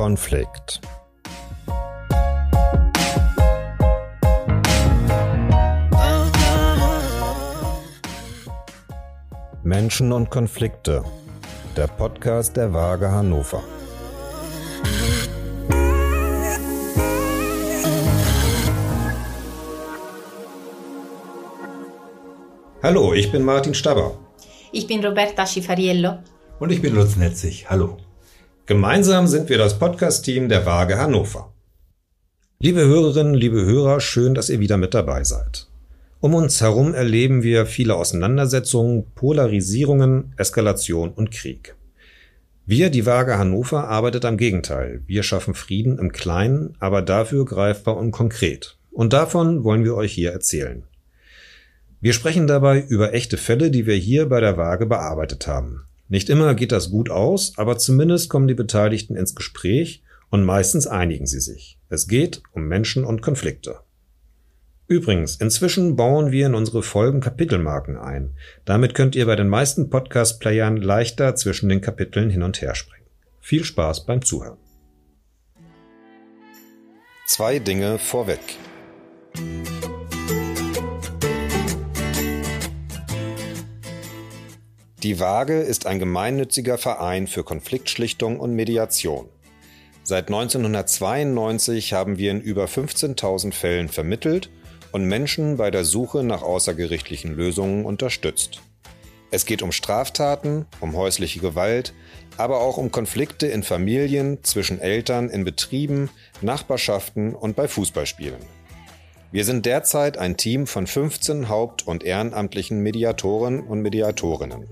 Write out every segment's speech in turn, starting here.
Konflikt. Menschen und Konflikte. Der Podcast der Waage Hannover. Hallo, ich bin Martin Staber. Ich bin Roberta Schifariello. Und ich bin Lutz Netzig. Hallo. Gemeinsam sind wir das Podcast-Team der Waage Hannover. Liebe Hörerinnen, liebe Hörer, schön, dass ihr wieder mit dabei seid. Um uns herum erleben wir viele Auseinandersetzungen, Polarisierungen, Eskalation und Krieg. Wir, die Waage Hannover, arbeitet am Gegenteil. Wir schaffen Frieden im Kleinen, aber dafür greifbar und konkret. Und davon wollen wir euch hier erzählen. Wir sprechen dabei über echte Fälle, die wir hier bei der Waage bearbeitet haben. Nicht immer geht das gut aus, aber zumindest kommen die Beteiligten ins Gespräch und meistens einigen sie sich. Es geht um Menschen und Konflikte. Übrigens, inzwischen bauen wir in unsere Folgen Kapitelmarken ein. Damit könnt ihr bei den meisten Podcast-Playern leichter zwischen den Kapiteln hin und her springen. Viel Spaß beim Zuhören. Zwei Dinge vorweg. Die Waage ist ein gemeinnütziger Verein für Konfliktschlichtung und Mediation. Seit 1992 haben wir in über 15.000 Fällen vermittelt und Menschen bei der Suche nach außergerichtlichen Lösungen unterstützt. Es geht um Straftaten, um häusliche Gewalt, aber auch um Konflikte in Familien, zwischen Eltern, in Betrieben, Nachbarschaften und bei Fußballspielen. Wir sind derzeit ein Team von 15 haupt- und ehrenamtlichen Mediatoren und Mediatorinnen.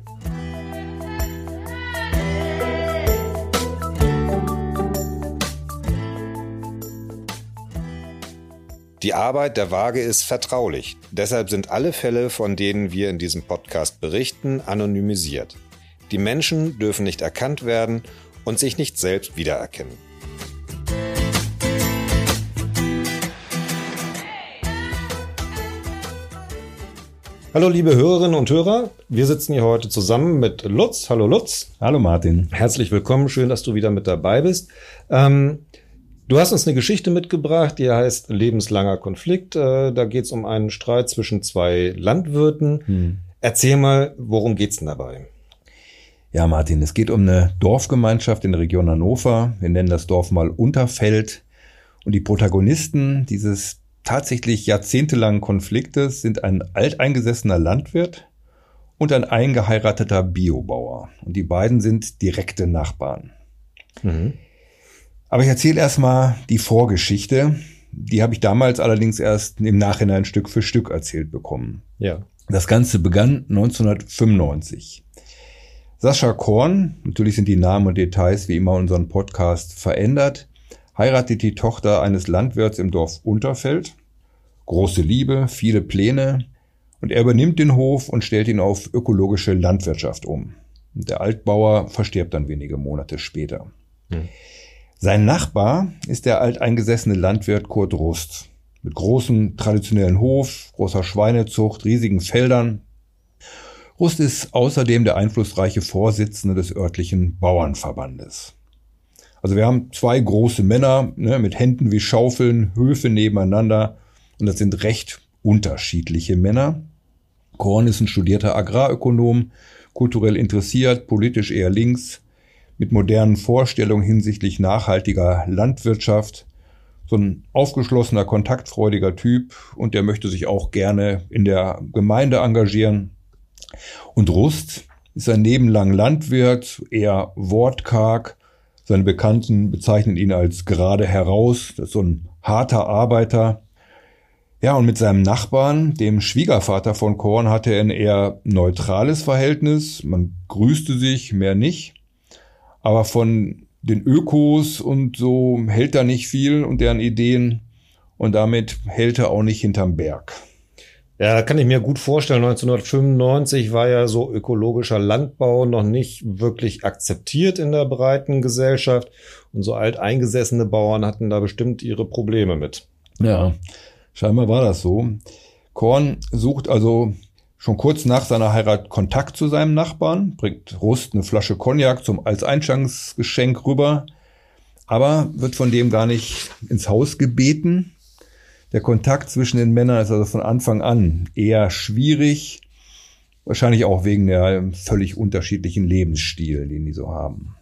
Die Arbeit der Waage ist vertraulich. Deshalb sind alle Fälle, von denen wir in diesem Podcast berichten, anonymisiert. Die Menschen dürfen nicht erkannt werden und sich nicht selbst wiedererkennen. Hallo liebe Hörerinnen und Hörer, wir sitzen hier heute zusammen mit Lutz. Hallo Lutz. Hallo Martin. Herzlich willkommen, schön, dass du wieder mit dabei bist. Ähm, Du hast uns eine Geschichte mitgebracht, die heißt Lebenslanger Konflikt. Äh, da geht es um einen Streit zwischen zwei Landwirten. Hm. Erzähl mal, worum geht's denn dabei? Ja, Martin, es geht um eine Dorfgemeinschaft in der Region Hannover. Wir nennen das Dorf mal Unterfeld. Und die Protagonisten dieses tatsächlich jahrzehntelangen Konfliktes sind ein alteingesessener Landwirt und ein eingeheirateter Biobauer. Und die beiden sind direkte Nachbarn. Mhm. Aber ich erzähle erstmal die Vorgeschichte. Die habe ich damals allerdings erst im Nachhinein Stück für Stück erzählt bekommen. Ja. Das Ganze begann 1995. Sascha Korn, natürlich sind die Namen und Details wie immer unseren Podcast verändert, heiratet die Tochter eines Landwirts im Dorf Unterfeld. Große Liebe, viele Pläne und er übernimmt den Hof und stellt ihn auf ökologische Landwirtschaft um. Der Altbauer verstirbt dann wenige Monate später. Hm. Sein Nachbar ist der alteingesessene Landwirt Kurt Rust. Mit großem traditionellen Hof, großer Schweinezucht, riesigen Feldern. Rust ist außerdem der einflussreiche Vorsitzende des örtlichen Bauernverbandes. Also wir haben zwei große Männer ne, mit Händen wie Schaufeln, Höfe nebeneinander und das sind recht unterschiedliche Männer. Korn ist ein studierter Agrarökonom, kulturell interessiert, politisch eher links, mit modernen Vorstellungen hinsichtlich nachhaltiger Landwirtschaft. So ein aufgeschlossener, kontaktfreudiger Typ und der möchte sich auch gerne in der Gemeinde engagieren. Und Rust ist ein nebenlang Landwirt, eher wortkarg. Seine Bekannten bezeichnen ihn als gerade heraus. Das ist so ein harter Arbeiter. Ja, und mit seinem Nachbarn, dem Schwiegervater von Korn, hatte er ein eher neutrales Verhältnis. Man grüßte sich, mehr nicht. Aber von den Ökos und so hält er nicht viel und deren Ideen und damit hält er auch nicht hinterm Berg. Ja, kann ich mir gut vorstellen. 1995 war ja so ökologischer Landbau noch nicht wirklich akzeptiert in der breiten Gesellschaft. Und so alteingesessene Bauern hatten da bestimmt ihre Probleme mit. Ja, scheinbar war das so. Korn sucht also schon kurz nach seiner Heirat Kontakt zu seinem Nachbarn, bringt Rust eine Flasche Cognac zum als Einstandsgeschenk rüber. aber wird von dem gar nicht ins Haus gebeten. Der Kontakt zwischen den Männern ist also von Anfang an eher schwierig, wahrscheinlich auch wegen der völlig unterschiedlichen Lebensstil, den die so haben.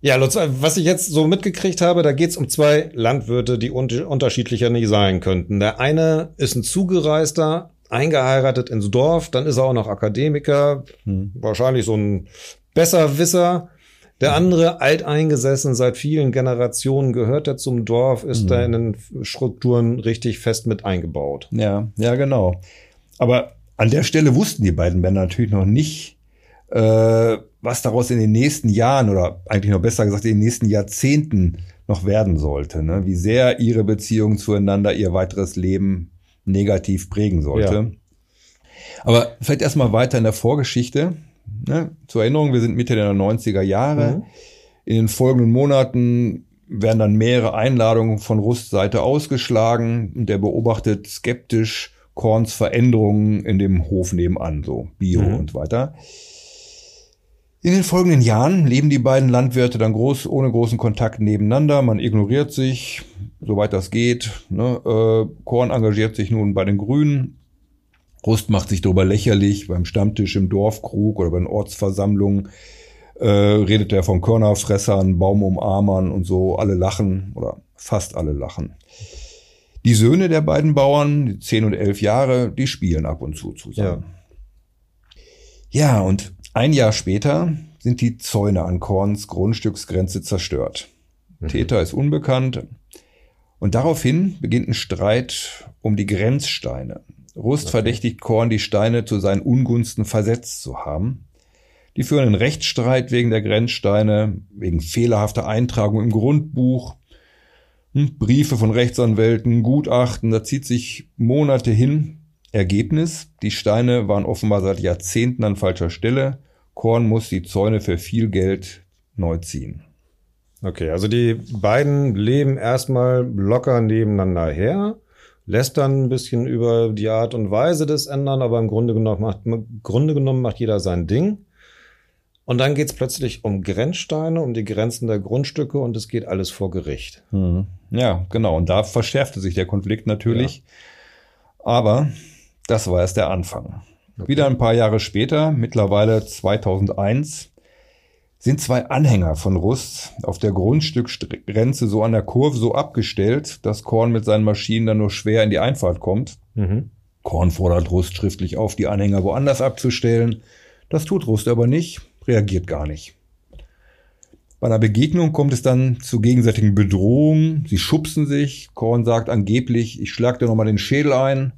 Ja, Lutz, was ich jetzt so mitgekriegt habe, da geht's um zwei Landwirte, die un unterschiedlicher nicht sein könnten. Der eine ist ein Zugereister, eingeheiratet ins Dorf, dann ist er auch noch Akademiker, hm. wahrscheinlich so ein Besserwisser. Der andere alteingesessen, seit vielen Generationen gehört er zum Dorf, ist mhm. da in den Strukturen richtig fest mit eingebaut. Ja, ja, genau. Aber an der Stelle wussten die beiden Männer natürlich noch nicht, äh, was daraus in den nächsten Jahren oder eigentlich noch besser gesagt in den nächsten Jahrzehnten noch werden sollte. Ne? Wie sehr ihre Beziehung zueinander ihr weiteres Leben negativ prägen sollte. Ja. Aber vielleicht erstmal weiter in der Vorgeschichte. Ne? Zur Erinnerung, wir sind Mitte der 90er Jahre. Mhm. In den folgenden Monaten werden dann mehrere Einladungen von Rusts Seite ausgeschlagen und der beobachtet skeptisch Korns Veränderungen in dem Hof nebenan, so Bio mhm. und weiter. In den folgenden Jahren leben die beiden Landwirte dann groß, ohne großen Kontakt nebeneinander. Man ignoriert sich, soweit das geht. Ne? Äh, Korn engagiert sich nun bei den Grünen. Rust macht sich darüber lächerlich beim Stammtisch im Dorfkrug oder bei den Ortsversammlungen. Äh, redet er von Körnerfressern, Baumumarmern und so. Alle lachen oder fast alle lachen. Die Söhne der beiden Bauern, zehn und elf Jahre, die spielen ab und zu zusammen. Ja, ja und ein Jahr später sind die Zäune an Korns Grundstücksgrenze zerstört. Mhm. Täter ist unbekannt. Und daraufhin beginnt ein Streit um die Grenzsteine. Rust okay. verdächtigt Korn, die Steine zu seinen Ungunsten versetzt zu haben. Die führen einen Rechtsstreit wegen der Grenzsteine, wegen fehlerhafter Eintragung im Grundbuch, hm, Briefe von Rechtsanwälten, Gutachten, da zieht sich Monate hin. Ergebnis, die Steine waren offenbar seit Jahrzehnten an falscher Stelle. Korn muss die Zäune für viel Geld neu ziehen. Okay, also die beiden leben erstmal locker nebeneinander her, lässt dann ein bisschen über die Art und Weise des ändern, aber im Grunde genommen macht, im Grunde genommen macht jeder sein Ding. Und dann geht's plötzlich um Grenzsteine, um die Grenzen der Grundstücke und es geht alles vor Gericht. Hm. Ja, genau. Und da verschärfte sich der Konflikt natürlich. Ja. Aber das war erst der Anfang. Okay. Wieder ein paar Jahre später, mittlerweile 2001, sind zwei Anhänger von Rust auf der Grundstückgrenze so an der Kurve so abgestellt, dass Korn mit seinen Maschinen dann nur schwer in die Einfahrt kommt. Mhm. Korn fordert Rust schriftlich auf, die Anhänger woanders abzustellen. Das tut Rust aber nicht, reagiert gar nicht. Bei einer Begegnung kommt es dann zu gegenseitigen Bedrohungen. Sie schubsen sich. Korn sagt angeblich, ich schlag dir nochmal den Schädel ein.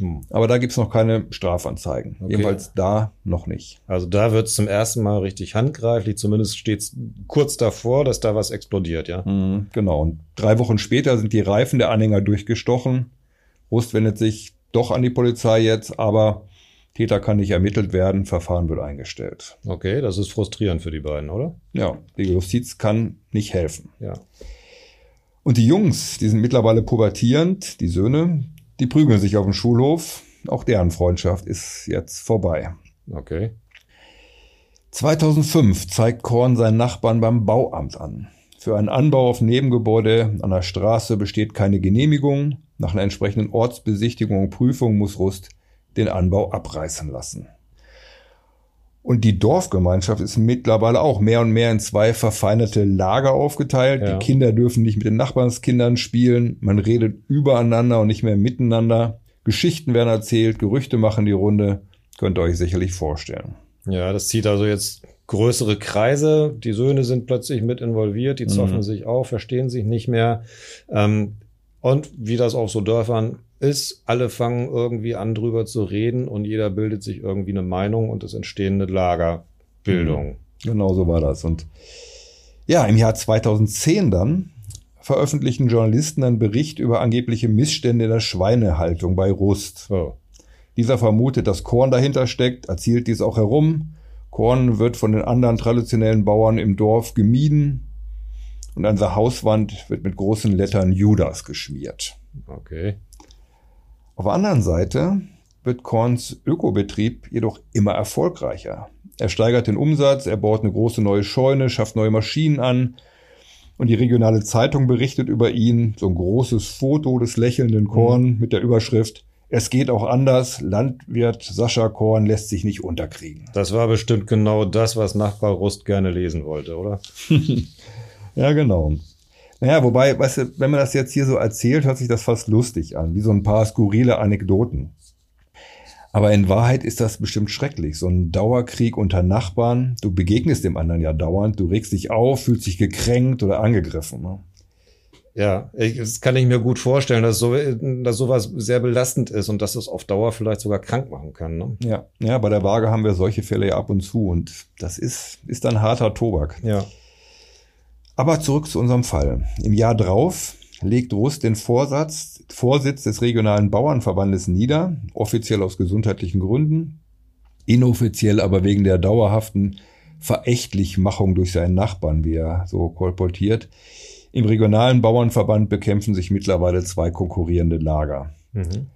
Hm. Aber da gibt's noch keine Strafanzeigen. Okay. Jedenfalls da noch nicht. Also da wird's zum ersten Mal richtig handgreiflich. Zumindest steht's kurz davor, dass da was explodiert, ja. Mhm, genau. Und drei Wochen später sind die Reifen der Anhänger durchgestochen. Rust wendet sich doch an die Polizei jetzt, aber Täter kann nicht ermittelt werden, Verfahren wird eingestellt. Okay, das ist frustrierend für die beiden, oder? Ja, die Justiz kann nicht helfen. Ja. Und die Jungs, die sind mittlerweile pubertierend, die Söhne, die prügeln sich auf dem Schulhof. Auch deren Freundschaft ist jetzt vorbei. Okay. 2005 zeigt Korn seinen Nachbarn beim Bauamt an. Für einen Anbau auf Nebengebäude an der Straße besteht keine Genehmigung. Nach einer entsprechenden Ortsbesichtigung und Prüfung muss Rust den Anbau abreißen lassen. Und die Dorfgemeinschaft ist mittlerweile auch mehr und mehr in zwei verfeindete Lager aufgeteilt. Ja. Die Kinder dürfen nicht mit den Nachbarskindern spielen. Man redet übereinander und nicht mehr miteinander. Geschichten werden erzählt, Gerüchte machen die Runde. Könnt ihr euch sicherlich vorstellen. Ja, das zieht also jetzt größere Kreise. Die Söhne sind plötzlich mit involviert, die zoffen mhm. sich auf, verstehen sich nicht mehr. Ähm, und wie das auf so Dörfern ist, alle fangen irgendwie an drüber zu reden und jeder bildet sich irgendwie eine Meinung und es entstehen eine Lagerbildung. Mhm. Genau so war das. Und ja, im Jahr 2010 dann veröffentlichten Journalisten einen Bericht über angebliche Missstände in der Schweinehaltung bei Rust. Oh. Dieser vermutet, dass Korn dahinter steckt, erzählt dies auch herum. Korn wird von den anderen traditionellen Bauern im Dorf gemieden und an der Hauswand wird mit großen Lettern Judas geschmiert. Okay. Auf der anderen Seite wird Korns Ökobetrieb jedoch immer erfolgreicher. Er steigert den Umsatz, er baut eine große neue Scheune, schafft neue Maschinen an Und die regionale Zeitung berichtet über ihn, so ein großes Foto des lächelnden Korn mhm. mit der Überschrift es geht auch anders. Landwirt Sascha Korn lässt sich nicht unterkriegen. Das war bestimmt genau das, was Nachbar Rust gerne lesen wollte, oder? ja, genau. Naja, wobei, weißt du, wenn man das jetzt hier so erzählt, hört sich das fast lustig an, wie so ein paar skurrile Anekdoten. Aber in Wahrheit ist das bestimmt schrecklich. So ein Dauerkrieg unter Nachbarn. Du begegnest dem anderen ja dauernd. Du regst dich auf, fühlst dich gekränkt oder angegriffen. Ne? Ja, ich, das kann ich mir gut vorstellen, dass, so, dass sowas sehr belastend ist und dass es auf Dauer vielleicht sogar krank machen kann. Ne? Ja, ja, bei der Waage haben wir solche Fälle ja ab und zu und das ist, ist dann harter Tobak. Ja. Aber zurück zu unserem Fall. Im Jahr drauf legt Rust den Vorsatz, Vorsitz des regionalen Bauernverbandes nieder, offiziell aus gesundheitlichen Gründen, inoffiziell aber wegen der dauerhaften Verächtlichmachung durch seinen Nachbarn, wie er so kolportiert. Im regionalen Bauernverband bekämpfen sich mittlerweile zwei konkurrierende Lager. Mhm.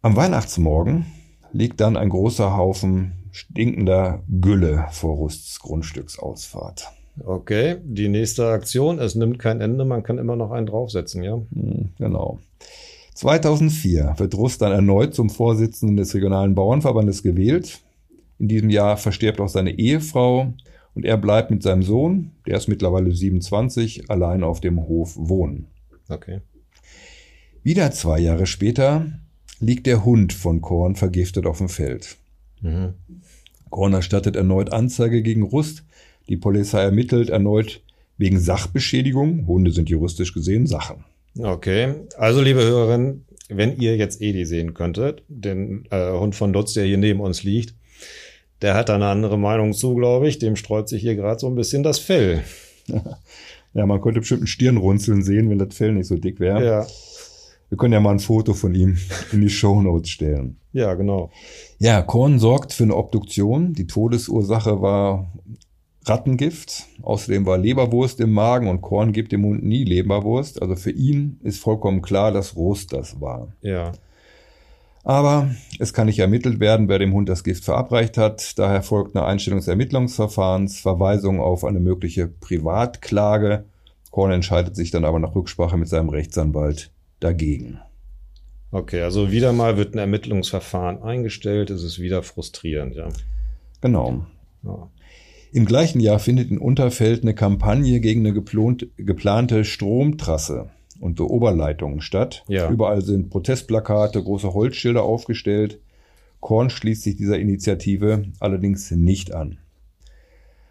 Am Weihnachtsmorgen liegt dann ein großer Haufen stinkender Gülle vor Rusts Grundstücksausfahrt. Okay, die nächste Aktion, es nimmt kein Ende, man kann immer noch einen draufsetzen, ja? Hm, genau. 2004 wird Rust dann erneut zum Vorsitzenden des regionalen Bauernverbandes gewählt. In diesem Jahr verstirbt auch seine Ehefrau und er bleibt mit seinem Sohn, der ist mittlerweile 27, allein auf dem Hof wohnen. Okay. Wieder zwei Jahre später liegt der Hund von Korn vergiftet auf dem Feld. Mhm. Korn erstattet erneut Anzeige gegen Rust. Die Polizei ermittelt erneut wegen Sachbeschädigung. Hunde sind juristisch gesehen Sachen. Okay, also liebe Hörerinnen, wenn ihr jetzt Edi sehen könntet, den äh, Hund von Lutz, der hier neben uns liegt, der hat da eine andere Meinung zu, glaube ich. Dem streut sich hier gerade so ein bisschen das Fell. Ja, man könnte bestimmt ein Stirnrunzeln sehen, wenn das Fell nicht so dick wäre. Ja. Wir können ja mal ein Foto von ihm in die Shownotes stellen. Ja, genau. Ja, Korn sorgt für eine Obduktion. Die Todesursache war Rattengift. Außerdem war Leberwurst im Magen und Korn gibt dem Hund nie Leberwurst. Also für ihn ist vollkommen klar, dass Rost das war. Ja. Aber es kann nicht ermittelt werden, wer dem Hund das Gift verabreicht hat. Daher folgt eine Einstellung des Ermittlungsverfahrens, Verweisung auf eine mögliche Privatklage. Korn entscheidet sich dann aber nach Rücksprache mit seinem Rechtsanwalt dagegen. Okay, also wieder mal wird ein Ermittlungsverfahren eingestellt. Es ist wieder frustrierend, ja. Genau. Ja. Im gleichen Jahr findet in Unterfeld eine Kampagne gegen eine geplante Stromtrasse und so Oberleitungen statt. Ja. Überall sind Protestplakate, große Holzschilder aufgestellt. Korn schließt sich dieser Initiative allerdings nicht an.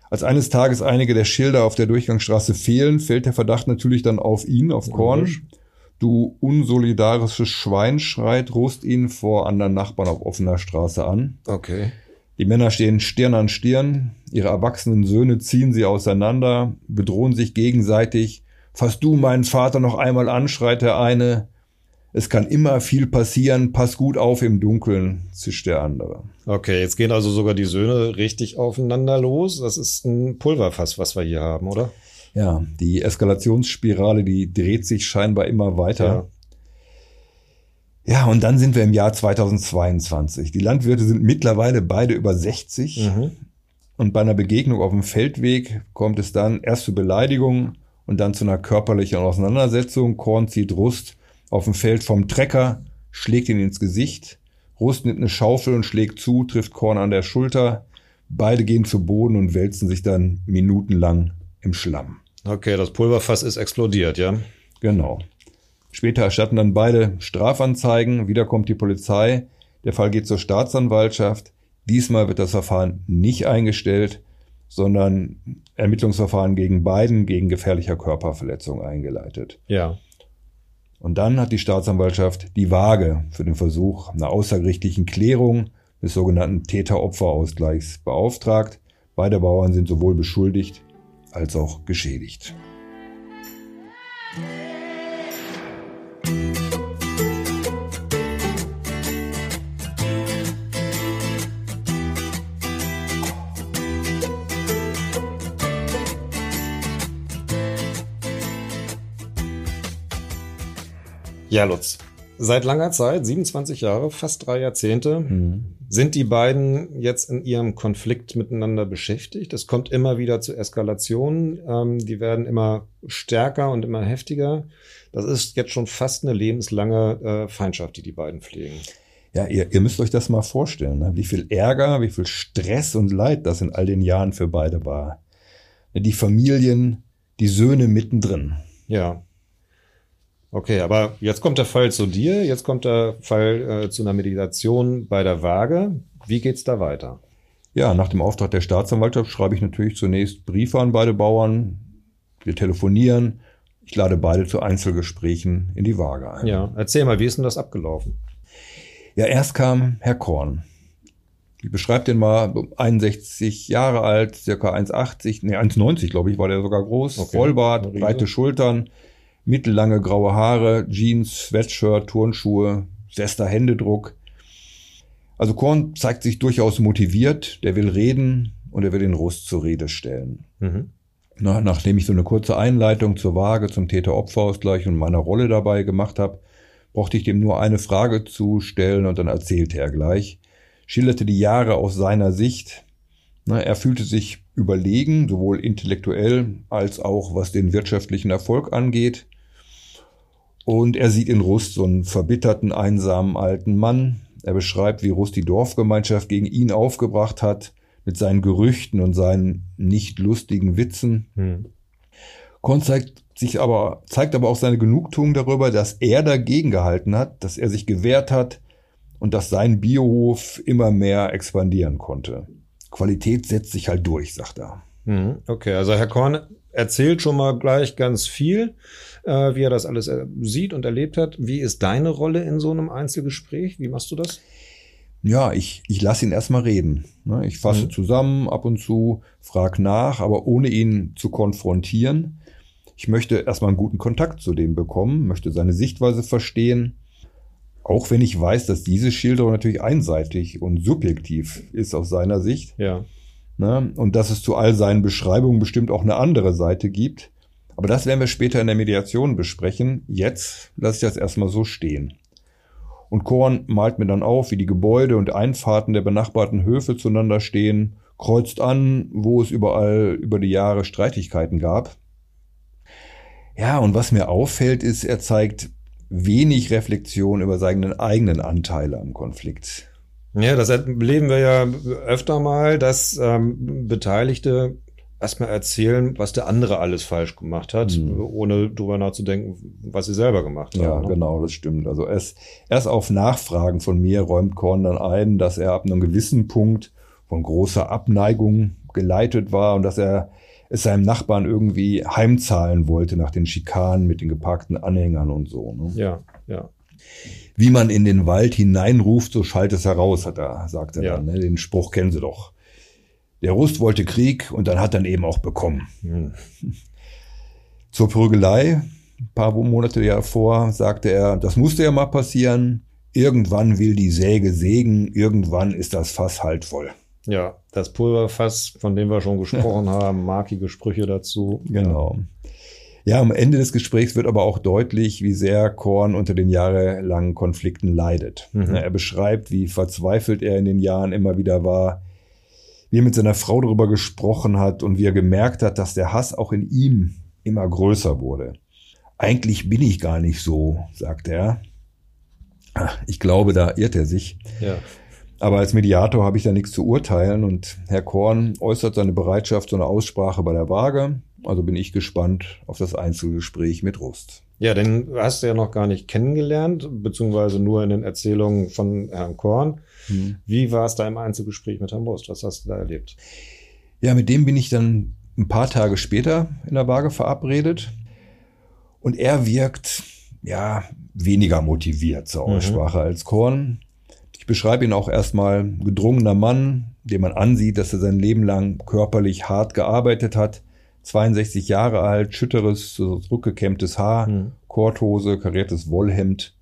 Als eines Tages einige der Schilder auf der Durchgangsstraße fehlen, fällt der Verdacht natürlich dann auf ihn, auf Korn. Du unsolidarisches Schwein, schreit Rust ihn vor anderen Nachbarn auf offener Straße an. Okay. Die Männer stehen Stirn an Stirn, ihre erwachsenen Söhne ziehen sie auseinander, bedrohen sich gegenseitig Fass du meinen Vater noch einmal an, schreit der eine. Es kann immer viel passieren, pass gut auf im Dunkeln, zischt der andere. Okay, jetzt gehen also sogar die Söhne richtig aufeinander los. Das ist ein Pulverfass, was wir hier haben, oder? Ja, die Eskalationsspirale, die dreht sich scheinbar immer weiter. Ja. Ja und dann sind wir im Jahr 2022. Die Landwirte sind mittlerweile beide über 60. Mhm. Und bei einer Begegnung auf dem Feldweg kommt es dann erst zu Beleidigungen, und dann zu einer körperlichen Auseinandersetzung. Korn zieht Rust auf dem Feld vom Trecker, schlägt ihn ins Gesicht. Rust nimmt eine Schaufel und schlägt zu, trifft Korn an der Schulter. Beide gehen zu Boden und wälzen sich dann minutenlang im Schlamm. Okay, das Pulverfass ist explodiert, ja? Genau. Später erstatten dann beide Strafanzeigen. Wieder kommt die Polizei. Der Fall geht zur Staatsanwaltschaft. Diesmal wird das Verfahren nicht eingestellt sondern Ermittlungsverfahren gegen beiden gegen gefährlicher Körperverletzung eingeleitet. Ja. Und dann hat die Staatsanwaltschaft die Waage für den Versuch einer außergerichtlichen Klärung des sogenannten Täter-Opfer-Ausgleichs beauftragt. Beide Bauern sind sowohl beschuldigt als auch geschädigt. Ja, Lutz. Seit langer Zeit, 27 Jahre, fast drei Jahrzehnte, mhm. Sind die beiden jetzt in ihrem Konflikt miteinander beschäftigt? Es kommt immer wieder zu Eskalationen. Ähm, die werden immer stärker und immer heftiger. Das ist jetzt schon fast eine lebenslange äh, Feindschaft, die die beiden pflegen. Ja, ihr, ihr müsst euch das mal vorstellen, ne? wie viel Ärger, wie viel Stress und Leid das in all den Jahren für beide war. Die Familien, die Söhne mittendrin. Ja. Okay, aber jetzt kommt der Fall zu dir, jetzt kommt der Fall äh, zu einer Meditation bei der Waage. Wie geht's da weiter? Ja, nach dem Auftrag der Staatsanwaltschaft schreibe ich natürlich zunächst Briefe an beide Bauern. Wir telefonieren. Ich lade beide zu Einzelgesprächen in die Waage ein. Ja, erzähl mal, wie ist denn das abgelaufen? Ja, erst kam Herr Korn. Ich beschreibe den mal, 61 Jahre alt, circa 1,80, nee, 1,90 glaube ich, war der sogar groß, okay. Vollbart, breite Schultern, mittellange graue Haare, Jeans, Sweatshirt, Turnschuhe, fester Händedruck. Also Korn zeigt sich durchaus motiviert, der will reden und er will den Rust zur Rede stellen. Mhm. Na, nachdem ich so eine kurze Einleitung zur Waage, zum Täter-Opfer-Ausgleich und meiner Rolle dabei gemacht habe, brauchte ich dem nur eine Frage zu stellen und dann erzählte er gleich, schilderte die Jahre aus seiner Sicht. Na, er fühlte sich überlegen, sowohl intellektuell als auch was den wirtschaftlichen Erfolg angeht. Und er sieht in Rust so einen verbitterten, einsamen alten Mann. Er beschreibt, wie Rust die Dorfgemeinschaft gegen ihn aufgebracht hat, mit seinen Gerüchten und seinen nicht lustigen Witzen. Hm. Korn zeigt sich aber, zeigt aber auch seine Genugtuung darüber, dass er dagegen gehalten hat, dass er sich gewehrt hat und dass sein Biohof immer mehr expandieren konnte. Qualität setzt sich halt durch, sagt er. Hm, okay, also Herr Korn erzählt schon mal gleich ganz viel, äh, wie er das alles äh, sieht und erlebt hat. Wie ist deine Rolle in so einem Einzelgespräch? Wie machst du das? Ja, ich, ich lasse ihn erstmal reden. Ne? Ich fasse mhm. zusammen ab und zu, frag nach, aber ohne ihn zu konfrontieren. Ich möchte erstmal einen guten Kontakt zu dem bekommen, möchte seine Sichtweise verstehen. Auch wenn ich weiß, dass diese Schilderung natürlich einseitig und subjektiv ist aus seiner Sicht. Ja. Ne? Und dass es zu all seinen Beschreibungen bestimmt auch eine andere Seite gibt. Aber das werden wir später in der Mediation besprechen. Jetzt lasse ich das erstmal so stehen. Und Korn malt mir dann auf, wie die Gebäude und Einfahrten der benachbarten Höfe zueinander stehen, kreuzt an, wo es überall über die Jahre Streitigkeiten gab. Ja, und was mir auffällt, ist, er zeigt wenig Reflexion über seinen eigenen Anteile am Konflikt. Ja, das erleben wir ja öfter mal, dass ähm, Beteiligte erstmal erzählen, was der andere alles falsch gemacht hat, mhm. ohne drüber nachzudenken, was sie selber gemacht haben. Ja, ne? genau, das stimmt. Also erst, erst auf Nachfragen von mir räumt Korn dann ein, dass er ab einem gewissen Punkt von großer Abneigung geleitet war und dass er es seinem Nachbarn irgendwie heimzahlen wollte nach den Schikanen mit den geparkten Anhängern und so. Ne? Ja, ja. Wie man in den Wald hineinruft, so schallt es heraus, hat er, sagt er ja. dann. Ne? Den Spruch kennen Sie doch. Der Rust wollte Krieg und dann hat er ihn eben auch bekommen. Hm. Zur Prügelei, ein paar Monate davor, sagte er, das musste ja mal passieren. Irgendwann will die Säge sägen, irgendwann ist das Fass halt voll. Ja, das Pulverfass, von dem wir schon gesprochen haben, markige Sprüche dazu. Genau. Ja, am Ende des Gesprächs wird aber auch deutlich, wie sehr Korn unter den jahrelangen Konflikten leidet. Mhm. Er beschreibt, wie verzweifelt er in den Jahren immer wieder war, wie er mit seiner Frau darüber gesprochen hat und wie er gemerkt hat, dass der Hass auch in ihm immer größer wurde. Eigentlich bin ich gar nicht so, sagt er. Ich glaube, da irrt er sich. Ja. Aber als Mediator habe ich da nichts zu urteilen und Herr Korn äußert seine Bereitschaft zu einer Aussprache bei der Waage. Also bin ich gespannt auf das Einzelgespräch mit Rust. Ja, den hast du ja noch gar nicht kennengelernt, beziehungsweise nur in den Erzählungen von Herrn Korn. Hm. Wie war es da im Einzelgespräch mit Herrn Rust? Was hast du da erlebt? Ja, mit dem bin ich dann ein paar Tage später in der Waage verabredet. Und er wirkt, ja, weniger motiviert zur mhm. Aussprache mhm. als Korn. Ich beschreibe ihn auch erstmal gedrungener Mann, dem man ansieht, dass er sein Leben lang körperlich hart gearbeitet hat. 62 Jahre alt, schütteres, zurückgekämmtes Haar, mhm. Korthose, kariertes Wollhemd.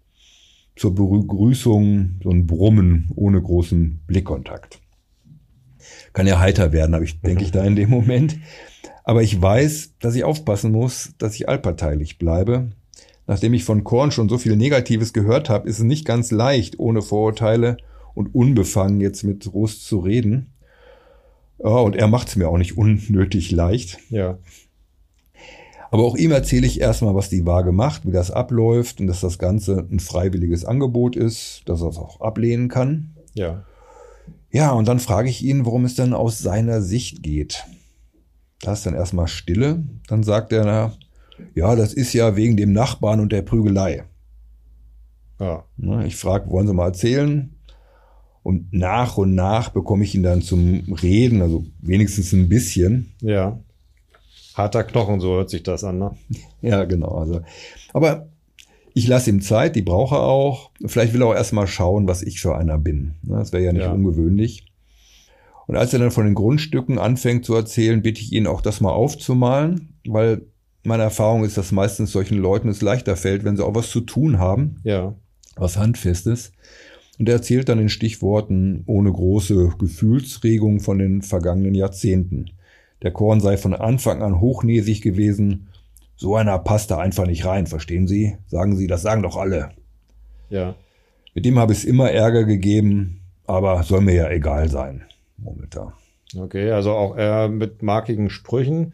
Zur Begrüßung so ein Brummen ohne großen Blickkontakt. Kann ja heiter werden, habe ich, denke ich, da in dem Moment. Aber ich weiß, dass ich aufpassen muss, dass ich allparteilich bleibe Nachdem ich von Korn schon so viel Negatives gehört habe, ist es nicht ganz leicht, ohne Vorurteile und unbefangen jetzt mit Rust zu reden. Ja, und er macht es mir auch nicht unnötig leicht. Ja. Aber auch ihm erzähle ich erstmal, was die Waage macht, wie das abläuft und dass das Ganze ein freiwilliges Angebot ist, dass er es auch ablehnen kann. Ja. Ja, und dann frage ich ihn, worum es denn aus seiner Sicht geht. Da ist dann erstmal Stille. Dann sagt er, na, ja, das ist ja wegen dem Nachbarn und der Prügelei. Ja. Ne, Ich frage, wollen Sie mal erzählen? Und nach und nach bekomme ich ihn dann zum Reden, also wenigstens ein bisschen. Ja. Harter Knochen, so hört sich das an, ne? Ja, genau. Also, aber ich lasse ihm Zeit, die braucht er auch. Vielleicht will er auch erstmal schauen, was ich für einer bin. Ne, Das wäre ja nicht Ja. ungewöhnlich. Und als er dann von den Grundstücken anfängt zu erzählen, bitte ich ihn auch das mal aufzumalen, weil meine Erfahrung ist, dass meistens solchen Leuten es leichter fällt, wenn sie auch was zu tun haben, Ja. was Handfestes. Und er erzählt dann in Stichworten ohne große Gefühlsregung von den vergangenen Jahrzehnten. Der Korn sei von Anfang an hochnäsig gewesen. So einer passt da einfach nicht rein, verstehen Sie? Sagen Sie, das sagen doch alle. Ja. Mit dem habe es immer Ärger gegeben, aber soll mir ja egal sein. Momentan. Okay, also auch eher mit markigen Sprüchen.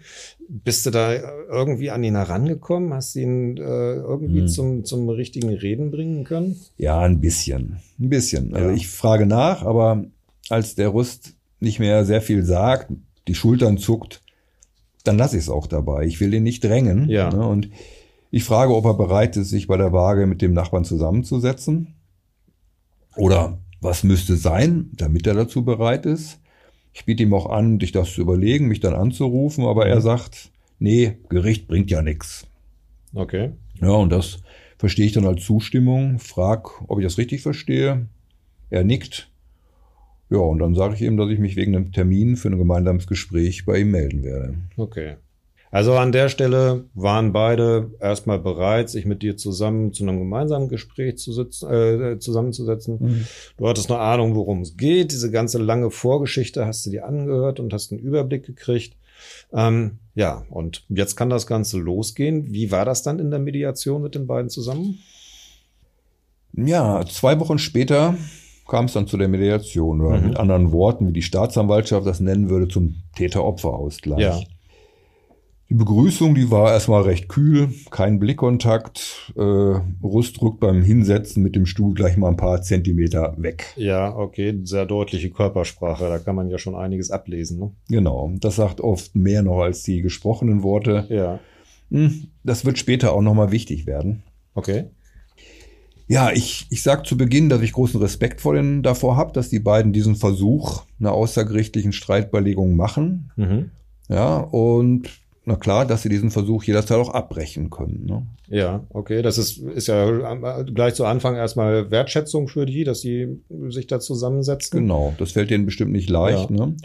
Bist du da irgendwie an ihn herangekommen? Hast du ihn äh, irgendwie Hm. zum, zum richtigen Reden bringen können? Ja, ein bisschen. Ein bisschen. Also Ja. ich frage nach, aber als der Rust nicht mehr sehr viel sagt, die Schultern zuckt, dann lasse ich es auch dabei. Ich will ihn nicht drängen. Ja. Ne? Und ich frage, ob er bereit ist, sich bei der Waage mit dem Nachbarn zusammenzusetzen. Oder was müsste sein, damit er dazu bereit ist. Ich biete ihm auch an, dich das zu überlegen, mich dann anzurufen, aber er sagt, nee, Gericht bringt ja nichts. Okay. Ja, und das verstehe ich dann als Zustimmung, frag, ob ich das richtig verstehe. Er nickt. Ja, und dann sage ich ihm, dass ich mich wegen einem Termin für ein gemeinsames Gespräch bei ihm melden werde. Okay. Also an der Stelle waren beide erstmal bereit, sich mit dir zusammen zu einem gemeinsamen Gespräch zu sitzen, äh, zusammenzusetzen. Du hattest eine Ahnung, worum es geht. Diese ganze lange Vorgeschichte hast du dir angehört und hast einen Überblick gekriegt. Ähm, ja, und jetzt kann das Ganze losgehen. Wie war das dann in der Mediation mit den beiden zusammen? Ja, zwei Wochen später kam es dann zu der Mediation oder Mhm. mit anderen Worten, wie die Staatsanwaltschaft das nennen würde, zum Täter-Opfer-Ausgleich. Ja. Die Begrüßung, die war erstmal recht kühl, kein Blickkontakt. Äh, Rust rückt beim Hinsetzen mit dem Stuhl gleich mal ein paar Zentimeter weg. Ja, okay, sehr deutliche Körpersprache. Da kann man ja schon einiges ablesen. Ne? Genau, das sagt oft mehr noch als die gesprochenen Worte. Ja, Hm, Das wird später auch nochmal wichtig werden. okay. Ja, ich, ich sage zu Beginn, dass ich großen Respekt vor den, davor habe, dass die beiden diesen Versuch einer außergerichtlichen Streitbeilegung machen. Mhm. Ja, und na klar, dass sie diesen Versuch jederzeit auch abbrechen können. Ne? Ja, okay. Das ist, ist ja äh, gleich zu Anfang erstmal Wertschätzung für die, dass sie sich da zusammensetzen. Genau, das fällt denen bestimmt nicht leicht. Ja, ne?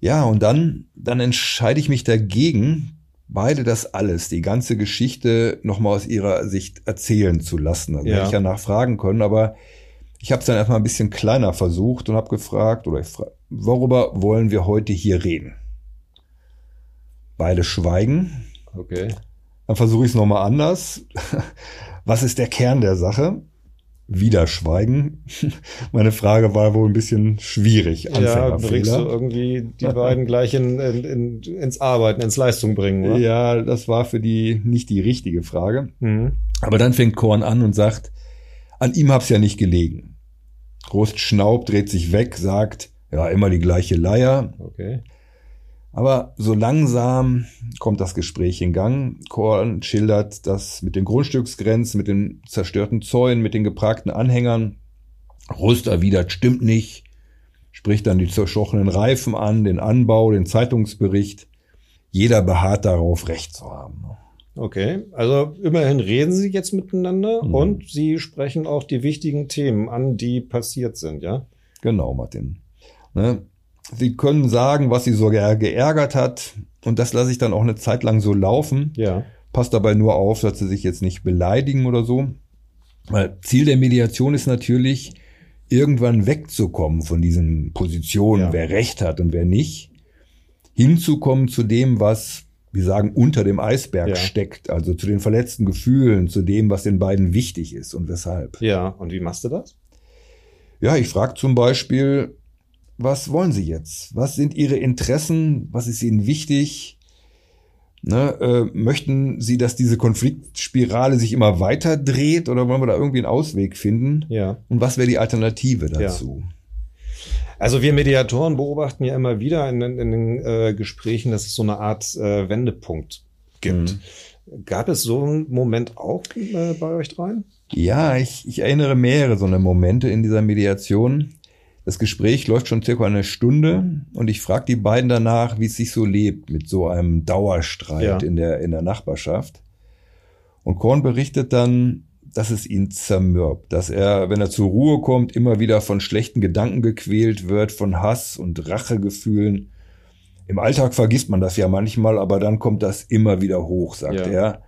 ja und dann, dann entscheide ich mich dagegen, beide das alles, die ganze Geschichte nochmal aus ihrer Sicht erzählen zu lassen. Also Ja. hätte ich ja nachfragen können, aber ich habe es dann erstmal ein bisschen kleiner versucht und habe gefragt, oder ich fra worüber wollen wir heute hier reden? Beide schweigen. Okay. Dann versuche ich es nochmal anders. Was ist der Kern der Sache? Wieder schweigen. Meine Frage war wohl ein bisschen schwierig. Ja, bringst du irgendwie die beiden gleich in, in, in, ins Arbeiten, ins Leistung bringen, oder? Ja, das war für die nicht die richtige Frage. Mhm. Aber dann fängt Korn an und sagt, an ihm hab's ja nicht gelegen. Rost schnaubt, dreht sich weg, sagt, ja, immer die gleiche Leier. Okay. Aber so langsam kommt das Gespräch in Gang. Korn schildert das mit den Grundstücksgrenzen, mit den zerstörten Zäunen, mit den gepragten Anhängern. Rust erwidert, stimmt nicht. Spricht dann die zerstochenen Reifen an, den Anbau, den Zeitungsbericht. Jeder beharrt darauf, Recht zu haben. Okay, also immerhin reden sie jetzt miteinander Mhm. und sie sprechen auch die wichtigen Themen an, die passiert sind, ja? Genau, Martin. Ne? Sie können sagen, was sie so ge- geärgert hat. Und das lasse ich dann auch eine Zeit lang so laufen. Ja. Passt dabei nur auf, dass sie sich jetzt nicht beleidigen oder so. Weil Ziel der Mediation ist natürlich, irgendwann wegzukommen von diesen Positionen, Ja. wer Recht hat und wer nicht, hinzukommen zu dem, was, wir sagen, unter dem Eisberg Ja. steckt, also zu den verletzten Gefühlen, zu dem, was den beiden wichtig ist und weshalb. Ja, und wie machst du das? Ja, ich frage zum Beispiel, was wollen Sie jetzt? Was sind Ihre Interessen? Was ist Ihnen wichtig? Ne, äh, möchten Sie, dass diese Konfliktspirale sich immer weiter dreht oder wollen wir da irgendwie einen Ausweg finden? Ja. Und was wäre die Alternative dazu? Ja. Also wir Mediatoren beobachten ja immer wieder in, in den äh, Gesprächen, dass es so eine Art äh, Wendepunkt gibt. Mhm. Gab es so einen Moment auch äh, bei euch dreien? Ja, ich, ich erinnere mehrere so eine Momente in dieser Mediation. Das Gespräch läuft schon circa eine Stunde und ich frage die beiden danach, wie es sich so lebt mit so einem Dauerstreit ja. in, der, in der Nachbarschaft. Und Korn berichtet dann, dass es ihn zermürbt, dass er, wenn er zur Ruhe kommt, immer wieder von schlechten Gedanken gequält wird, von Hass und Rachegefühlen. Im Alltag vergisst man das ja manchmal, aber dann kommt das immer wieder hoch, sagt ja. er.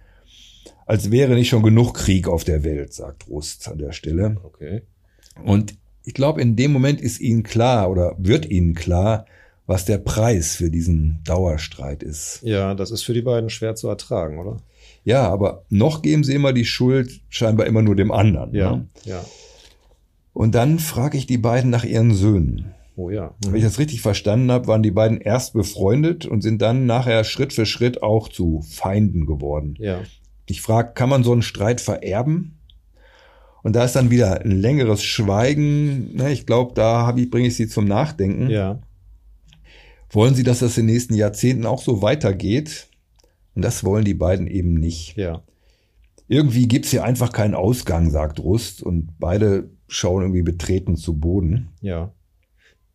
Als wäre nicht schon genug Krieg auf der Welt, sagt Rust an der Stelle. Okay. Und ich glaube, in dem Moment ist ihnen klar oder wird ihnen klar, was der Preis für diesen Dauerstreit ist. Ja, das ist für die beiden schwer zu ertragen, oder? Ja, aber noch geben sie immer die Schuld scheinbar immer nur dem anderen. Ja, ne? ja. Und dann frage ich die beiden nach ihren Söhnen. Oh ja. Mhm. Wenn ich das richtig verstanden habe, waren die beiden erst befreundet und sind dann nachher Schritt für Schritt auch zu Feinden geworden. Ja. Ich frage, kann man so einen Streit vererben? Und da ist dann wieder ein längeres Schweigen. Ne, ich glaube, da ich, bringe ich Sie zum Nachdenken. Ja. Wollen Sie, dass das in den nächsten Jahrzehnten auch so weitergeht? Und das wollen die beiden eben nicht. Ja. Irgendwie gibt's hier einfach keinen Ausgang, sagt Rust. Und beide schauen irgendwie betreten zu Boden. Ja.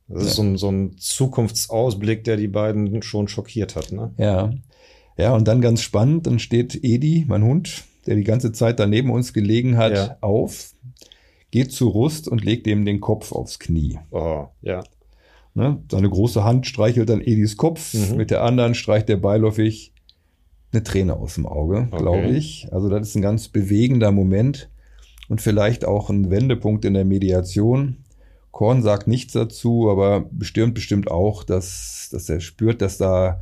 Das ist so ein, so ein Zukunftsausblick, der die beiden schon schockiert hat, ne? Ja. Ja, und dann ganz spannend, dann steht Edi, mein Hund, der die ganze Zeit daneben uns gelegen hat, ja. auf, geht zu Rust und legt ihm den Kopf aufs Knie. Oh, ja. Ne? Seine große Hand streichelt dann Edis Kopf, mhm. mit der anderen streicht er beiläufig eine Träne aus dem Auge, okay. glaube ich. Also das ist ein ganz bewegender Moment und vielleicht auch ein Wendepunkt in der Mediation. Korn sagt nichts dazu, aber bestimmt bestimmt auch, dass, dass er spürt, dass da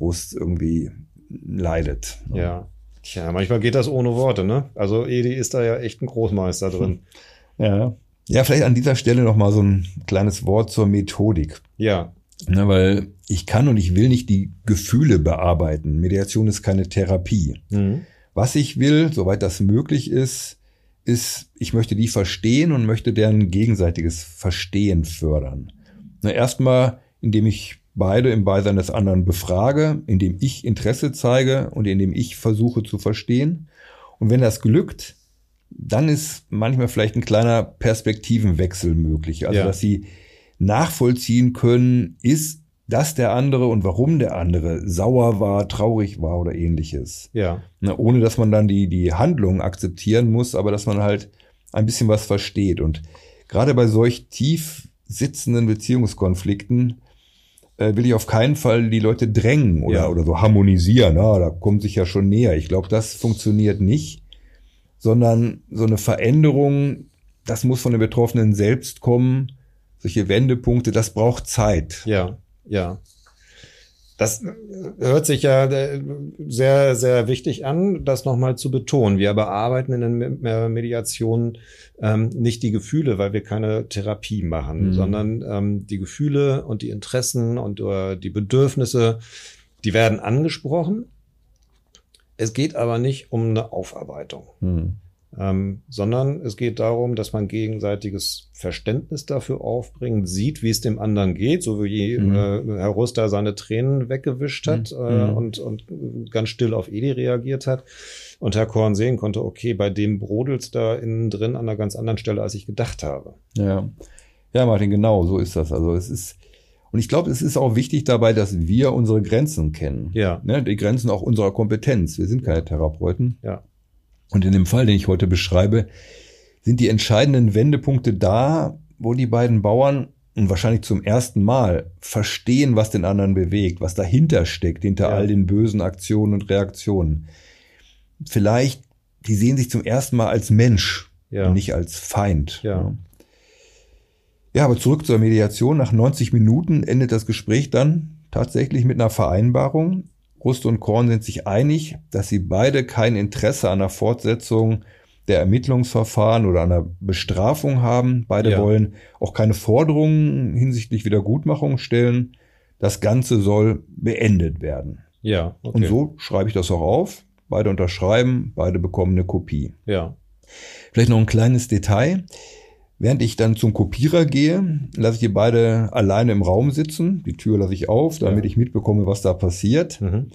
Rust irgendwie leidet. Ne? Ja. Tja, manchmal geht das ohne Worte, ne? Also Edi ist da ja echt ein Großmeister drin. Ja. Ja, vielleicht an dieser Stelle noch mal so ein kleines Wort zur Methodik. Ja. Na, weil ich kann und ich will nicht die Gefühle bearbeiten. Mediation ist keine Therapie. Mhm. Was ich will, soweit das möglich ist, ist, ich möchte die verstehen und möchte deren gegenseitiges Verstehen fördern. Na, erstmal, indem ich beide im Beisein des anderen befrage, indem ich Interesse zeige und indem ich versuche zu verstehen. Und wenn das glückt, dann ist manchmal vielleicht ein kleiner Perspektivenwechsel möglich. Also, ja. dass sie nachvollziehen können, ist das der andere und warum der andere sauer war, traurig war oder ähnliches. Ja. Na, ohne dass man dann die, die Handlung akzeptieren muss, aber dass man halt ein bisschen was versteht. Und gerade bei solch tief sitzenden Beziehungskonflikten will ich auf keinen Fall die Leute drängen oder, ja. oder so harmonisieren. Ah, da kommt sich ja schon näher. Ich glaube, das funktioniert nicht, sondern so eine Veränderung, das muss von den Betroffenen selbst kommen. Solche Wendepunkte, das braucht Zeit. Ja, ja. Das hört sich ja äh, sehr, sehr wichtig an, das nochmal zu betonen. Wir bearbeiten in den äh, Mediationen ähm, nicht die Gefühle, weil wir keine Therapie machen, mhm. sondern ähm, die Gefühle und die Interessen und uh, die Bedürfnisse, die werden angesprochen. Es geht aber nicht um eine Aufarbeitung. Mhm ähm, sondern es geht darum, dass man gegenseitiges Verständnis dafür aufbringt, sieht, wie es dem anderen geht, so wie mhm. äh, Herr Ruster seine Tränen weggewischt hat mhm. äh, mhm. und, und ganz still auf Edi reagiert hat. Und Herr Korn sehen konnte, okay, bei dem brodelt da innen drin an einer ganz anderen Stelle, als ich gedacht habe. Ja, ja, Martin, genau, so ist das. Also es ist und ich glaube, es ist auch wichtig dabei, dass wir unsere Grenzen kennen. Ja. Ne, die Grenzen auch unserer Kompetenz. Wir sind keine Therapeuten. Ja. Und in dem Fall, den ich heute beschreibe, sind die entscheidenden Wendepunkte da, wo die beiden Bauern und wahrscheinlich zum ersten Mal verstehen, was den anderen bewegt, was dahinter steckt, hinter ja. all den bösen Aktionen und Reaktionen. Vielleicht, die sehen sich zum ersten Mal als Mensch ja. und nicht als Feind. Ja. ja, aber zurück zur Mediation. Nach 90 Minuten endet das Gespräch dann tatsächlich mit einer Vereinbarung. Rust und Korn sind sich einig, dass sie beide kein Interesse an der Fortsetzung der Ermittlungsverfahren oder einer Bestrafung haben. Beide Ja. wollen auch keine Forderungen hinsichtlich Wiedergutmachung stellen. Das Ganze soll beendet werden. Ja, okay. Und so schreibe ich das auch auf. Beide unterschreiben, beide bekommen eine Kopie. Ja. Vielleicht noch ein kleines Detail. Während ich dann zum Kopierer gehe, lasse ich die beide alleine im Raum sitzen. Die Tür lasse ich auf, damit Ja. ich mitbekomme, was da passiert. Mhm.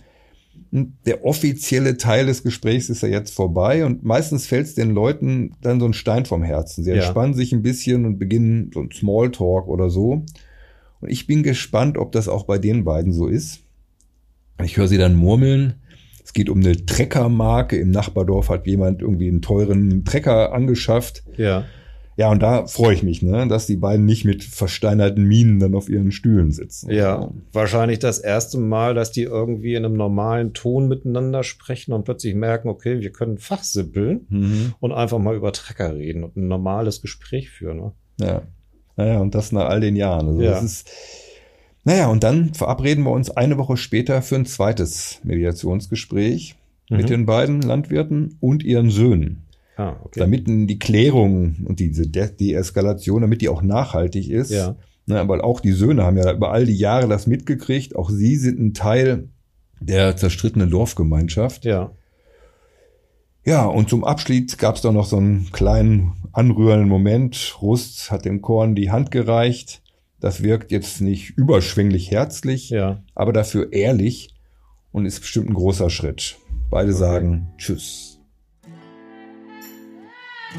Der offizielle Teil des Gesprächs ist ja jetzt vorbei und meistens fällt es den Leuten dann so ein Stein vom Herzen. Sie Ja. entspannen sich ein bisschen und beginnen so ein Smalltalk oder so. Und ich bin gespannt, ob das auch bei den beiden so ist. Ich höre sie dann murmeln. Es geht um eine Treckermarke. Im Nachbardorf hat jemand irgendwie einen teuren Trecker angeschafft. Ja. Ja, und da freue ich mich, ne, dass die beiden nicht mit versteinerten Minen dann auf ihren Stühlen sitzen. Ja, wahrscheinlich das erste Mal, dass die irgendwie in einem normalen Ton miteinander sprechen und plötzlich merken, okay, wir können fachsimpeln Mhm. und einfach mal über Trecker reden und ein normales Gespräch führen. Ne? Ja. Naja, und das nach all den Jahren. Also Ja. das ist, naja, und dann verabreden wir uns eine Woche später für ein zweites Mediationsgespräch Mhm. mit den beiden Landwirten und ihren Söhnen. Ah, okay. Damit die Klärung und diese De Deeskalation, damit die auch nachhaltig ist. Ja. Ne, aber auch die Söhne haben ja über all die Jahre das mitgekriegt. Auch sie sind ein Teil der zerstrittenen Dorfgemeinschaft. Ja. Ja, und zum Abschied gab es doch noch so einen kleinen anrührenden Moment. Rust hat dem Korn die Hand gereicht. Das wirkt jetzt nicht überschwänglich herzlich, Ja. aber dafür ehrlich und ist bestimmt ein großer Schritt. Beide sagen Tschüss. Ja,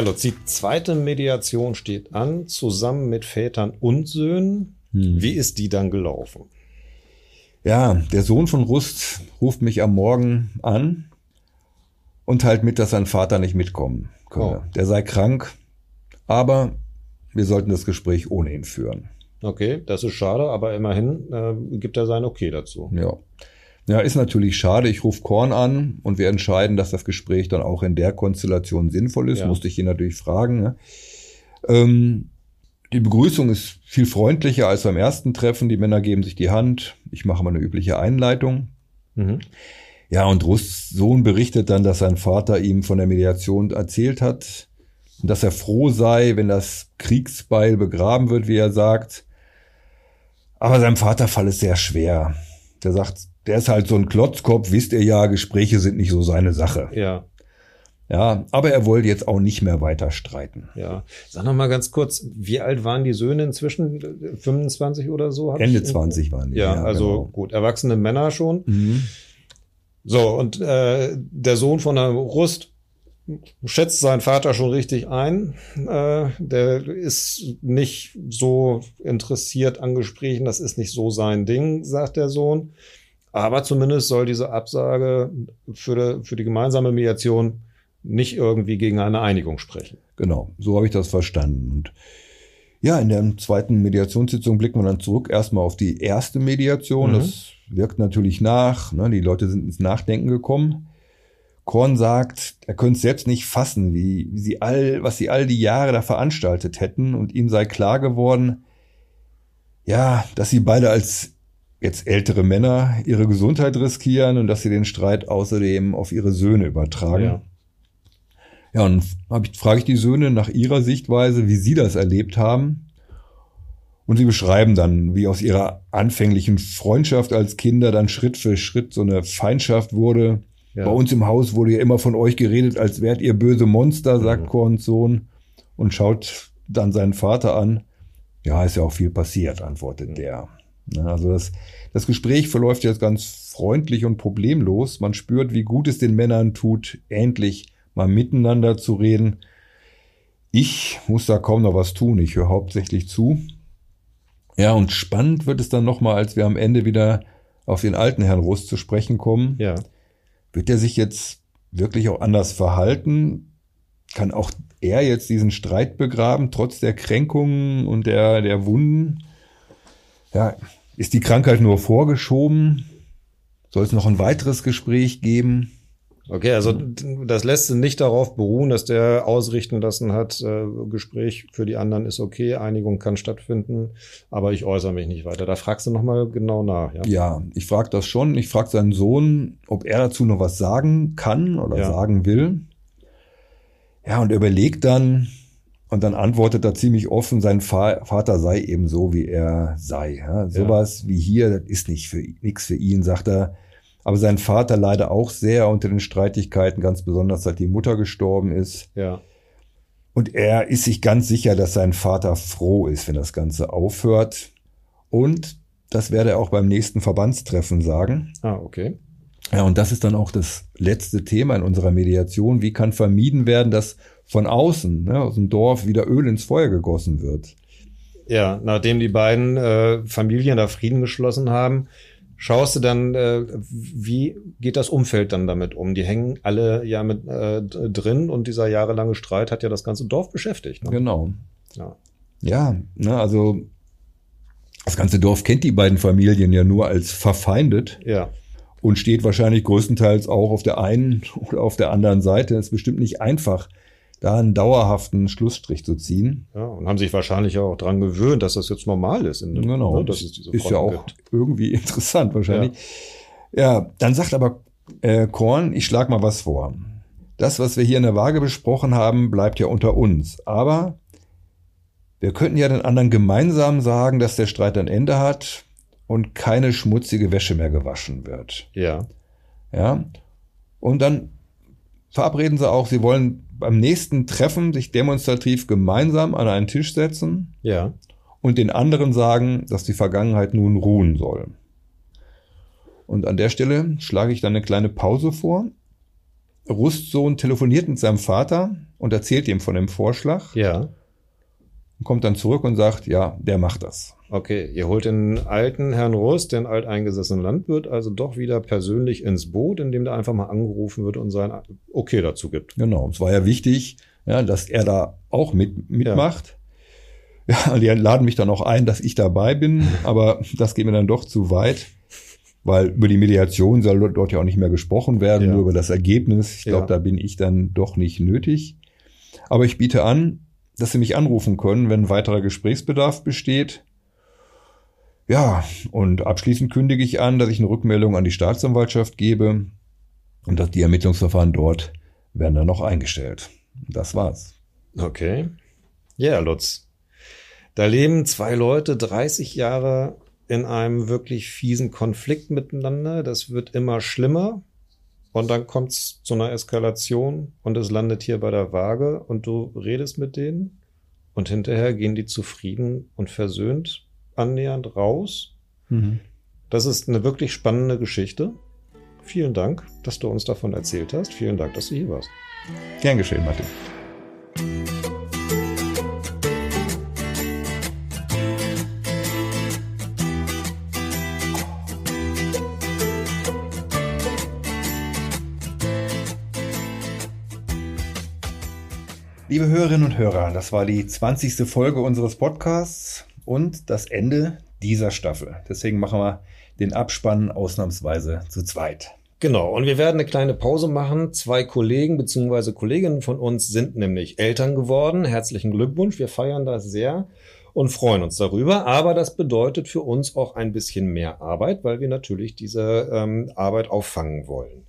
Lutz, die zweite Mediation steht an, zusammen mit Vätern und Söhnen. Hm. Wie ist die dann gelaufen? Ja, der Sohn von Rust ruft mich am Morgen an und teilt mit, dass sein Vater nicht mitkommen könne. Oh. Der sei krank, aber wir sollten das Gespräch ohne ihn führen. Okay, das ist schade, aber immerhin äh, gibt er sein Okay dazu. Ja. Ja, ist natürlich schade. Ich rufe Korn an und wir entscheiden, dass das Gespräch dann auch in der Konstellation sinnvoll ist. Ja. Musste ich ihn natürlich fragen. Ne? Ähm, die Begrüßung ist viel freundlicher als beim ersten Treffen. Die Männer geben sich die Hand. Ich mache mal eine übliche Einleitung. Mhm. Ja, und Rusts Sohn berichtet dann, dass sein Vater ihm von der Mediation erzählt hat und dass er froh sei, wenn das Kriegsbeil begraben wird, wie er sagt. Aber seinem Vater fall es sehr schwer. Der sagt, der ist halt so ein Klotzkopf, wisst ihr ja, Gespräche sind nicht so seine Sache. Ja, Ja, aber er wollte jetzt auch nicht mehr weiter streiten. ja. Sag noch mal ganz kurz, wie alt waren die Söhne inzwischen? 25 oder so? Ende ich- 20 waren die. Ja, also genau. gut, erwachsene Männer schon. Mhm. So, und äh, der Sohn von der Rust schätzt seinen Vater schon richtig ein. Äh, der ist nicht so interessiert an Gesprächen, das ist nicht so sein Ding, sagt der Sohn. Aber zumindest soll diese Absage für die, für die gemeinsame Mediation nicht irgendwie gegen eine Einigung sprechen. Genau, so habe ich das verstanden. Und ja, in der zweiten Mediationssitzung blicken wir dann zurück erstmal auf die erste Mediation. Mhm. Das wirkt natürlich nach. Ne? Die Leute sind ins Nachdenken gekommen. Korn sagt, er könnte es selbst nicht fassen, wie, wie sie all, was sie all die Jahre da veranstaltet hätten und ihm sei klar geworden, ja, dass sie beide als jetzt ältere Männer ihre Gesundheit riskieren und dass sie den Streit außerdem auf ihre Söhne übertragen. Ja. Ja, und hab ich, frage ich die Söhne nach ihrer Sichtweise, wie sie das erlebt haben. Und sie beschreiben dann, wie aus ihrer anfänglichen Freundschaft als Kinder dann Schritt für Schritt so eine Feindschaft wurde. Ja. Bei uns im Haus wurde ja immer von euch geredet, als wärt ihr böse Monster, sagt Mhm. Korns Sohn und schaut dann seinen Vater an. Ja, ist ja auch viel passiert, antwortet der. Ja, also das, das Gespräch verläuft jetzt ganz freundlich und problemlos. Man spürt, wie gut es den Männern tut, endlich mal miteinander zu reden. Ich muss da kaum noch was tun. Ich höre hauptsächlich zu. Ja, und spannend wird es dann nochmal, als wir am Ende wieder auf den alten Herrn Rust zu sprechen kommen. Ja. Wird er sich jetzt wirklich auch anders verhalten? Kann auch er jetzt diesen Streit begraben, trotz der Kränkungen und der, der Wunden? Ja, ist die Krankheit nur vorgeschoben? Soll es noch ein weiteres Gespräch geben? Okay, also das lässt sich nicht darauf beruhen, dass der ausrichten lassen hat, äh, Gespräch für die anderen ist okay, Einigung kann stattfinden, aber ich äußere mich nicht weiter. Da fragst du nochmal genau nach. Ja, ja ich frage das schon. Ich frage seinen Sohn, ob er dazu noch was sagen kann oder ja. sagen will. Ja, und er überlegt dann und dann antwortet er ziemlich offen, sein Vater sei eben so, wie er sei. Ja, sowas ja. wie hier, das ist nicht für nichts für ihn, sagt er aber sein Vater leider auch sehr unter den Streitigkeiten, ganz besonders seit die Mutter gestorben ist. Ja. Und er ist sich ganz sicher, dass sein Vater froh ist, wenn das Ganze aufhört. Und das werde er auch beim nächsten Verbandstreffen sagen. Ah, okay. Ja, und das ist dann auch das letzte Thema in unserer Mediation. Wie kann vermieden werden, dass von außen, ne, aus dem Dorf, wieder Öl ins Feuer gegossen wird? Ja, nachdem die beiden äh, Familien da Frieden geschlossen haben, schaust du dann, äh, wie geht das Umfeld dann damit um? Die hängen alle ja mit äh, drin und dieser jahrelange Streit hat ja das ganze Dorf beschäftigt. Ne? Genau. Ja, ja ne, also das ganze Dorf kennt die beiden Familien ja nur als verfeindet. Ja. Und steht wahrscheinlich größtenteils auch auf der einen oder auf der anderen Seite. Es ist bestimmt nicht einfach, da einen dauerhaften Schlussstrich zu ziehen. Ja, und haben sich wahrscheinlich auch dran gewöhnt, dass das jetzt normal ist. In, genau, ne, dass es diese ist ja auch gibt. irgendwie interessant wahrscheinlich. Ja, ja dann sagt aber äh, Korn, ich schlag mal was vor. Das, was wir hier in der Waage besprochen haben, bleibt ja unter uns. Aber wir könnten ja den anderen gemeinsam sagen, dass der Streit ein Ende hat und keine schmutzige Wäsche mehr gewaschen wird. Ja. Ja. Und dann verabreden sie auch, sie wollen beim nächsten Treffen sich demonstrativ gemeinsam an einen Tisch setzen ja. und den anderen sagen, dass die Vergangenheit nun ruhen soll. Und an der Stelle schlage ich dann eine kleine Pause vor. Rustsohn telefoniert mit seinem Vater und erzählt ihm von dem Vorschlag. Ja. Und kommt dann zurück und sagt, ja, der macht das. Okay, ihr holt den alten Herrn Rust, den alteingesessenen Landwirt, also doch wieder persönlich ins Boot, indem der einfach mal angerufen wird und sein Okay dazu gibt. Genau, es war ja wichtig, ja, dass er da auch mit, mitmacht. Ja. ja, die laden mich dann auch ein, dass ich dabei bin, aber das geht mir dann doch zu weit, weil über die Mediation soll dort ja auch nicht mehr gesprochen werden, ja. nur über das Ergebnis. Ich glaube, ja. da bin ich dann doch nicht nötig. Aber ich biete an, dass Sie mich anrufen können, wenn weiterer Gesprächsbedarf besteht. Ja, und abschließend kündige ich an, dass ich eine Rückmeldung an die Staatsanwaltschaft gebe und dass die Ermittlungsverfahren dort werden dann noch eingestellt. Das war's. Okay. Ja, Lutz. Da leben zwei Leute 30 Jahre in einem wirklich fiesen Konflikt miteinander. Das wird immer schlimmer. Und dann kommt es zu einer Eskalation und es landet hier bei der Waage und du redest mit denen und hinterher gehen die zufrieden und versöhnt annähernd raus. Mhm. Das ist eine wirklich spannende Geschichte. Vielen Dank, dass du uns davon erzählt hast. Vielen Dank, dass du hier warst. Gern geschehen, Martin. Liebe Hörerinnen und Hörer, das war die 20. Folge unseres Podcasts und das Ende dieser Staffel. Deswegen machen wir den Abspann ausnahmsweise zu zweit. Genau, und wir werden eine kleine Pause machen. Zwei Kollegen bzw. Kolleginnen von uns sind nämlich Eltern geworden. Herzlichen Glückwunsch, wir feiern das sehr und freuen uns darüber. Aber das bedeutet für uns auch ein bisschen mehr Arbeit, weil wir natürlich diese ähm, Arbeit auffangen wollen.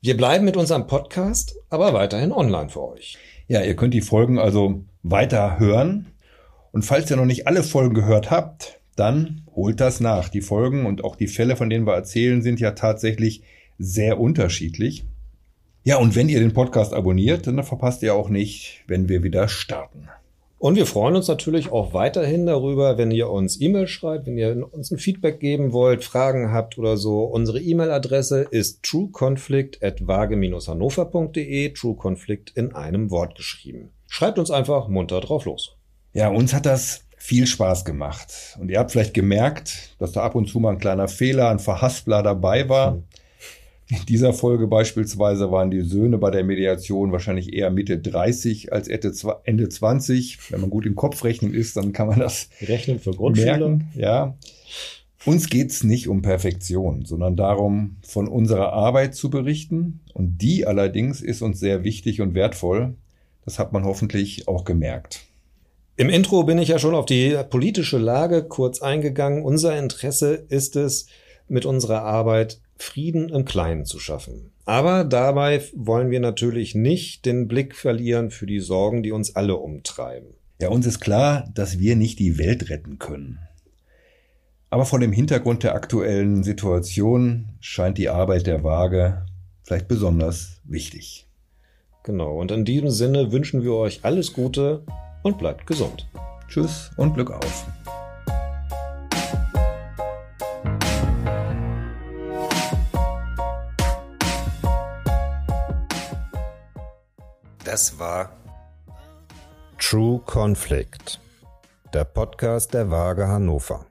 Wir bleiben mit unserem Podcast, aber weiterhin online für euch. Ja, ihr könnt die Folgen also weiter hören und falls ihr noch nicht alle Folgen gehört habt, dann holt das nach. Die Folgen und auch die Fälle, von denen wir erzählen, sind ja tatsächlich sehr unterschiedlich. Ja, und wenn ihr den Podcast abonniert, dann verpasst ihr auch nicht, wenn wir wieder starten. Und wir freuen uns natürlich auch weiterhin darüber, wenn ihr uns E-Mail schreibt, wenn ihr uns ein Feedback geben wollt, Fragen habt oder so. Unsere E-Mail-Adresse ist trueconflict@vage-hannover.de, trueconflict in einem Wort geschrieben. Schreibt uns einfach munter drauf los. Ja, uns hat das viel Spaß gemacht. Und ihr habt vielleicht gemerkt, dass da ab und zu mal ein kleiner Fehler, ein Verhaspler dabei war. Hm. In dieser Folge beispielsweise waren die Söhne bei der Mediation wahrscheinlich eher Mitte 30 als Ende 20. Wenn man gut im Kopf rechnen ist, dann kann man das rechnen für Grundschüler. Merken. Ja. Uns geht's nicht um Perfektion, sondern darum, von unserer Arbeit zu berichten. Und die allerdings ist uns sehr wichtig und wertvoll. Das hat man hoffentlich auch gemerkt. Im Intro bin ich ja schon auf die politische Lage kurz eingegangen. Unser Interesse ist es, mit unserer Arbeit Frieden im Kleinen zu schaffen. Aber dabei wollen wir natürlich nicht den Blick verlieren für die Sorgen, die uns alle umtreiben. Ja, uns ist klar, dass wir nicht die Welt retten können. Aber vor dem Hintergrund der aktuellen Situation scheint die Arbeit der Waage vielleicht besonders wichtig. Genau, und in diesem Sinne wünschen wir euch alles Gute und bleibt gesund. Tschüss und Glück auf. Das war True Conflict, der Podcast der Waage Hannover.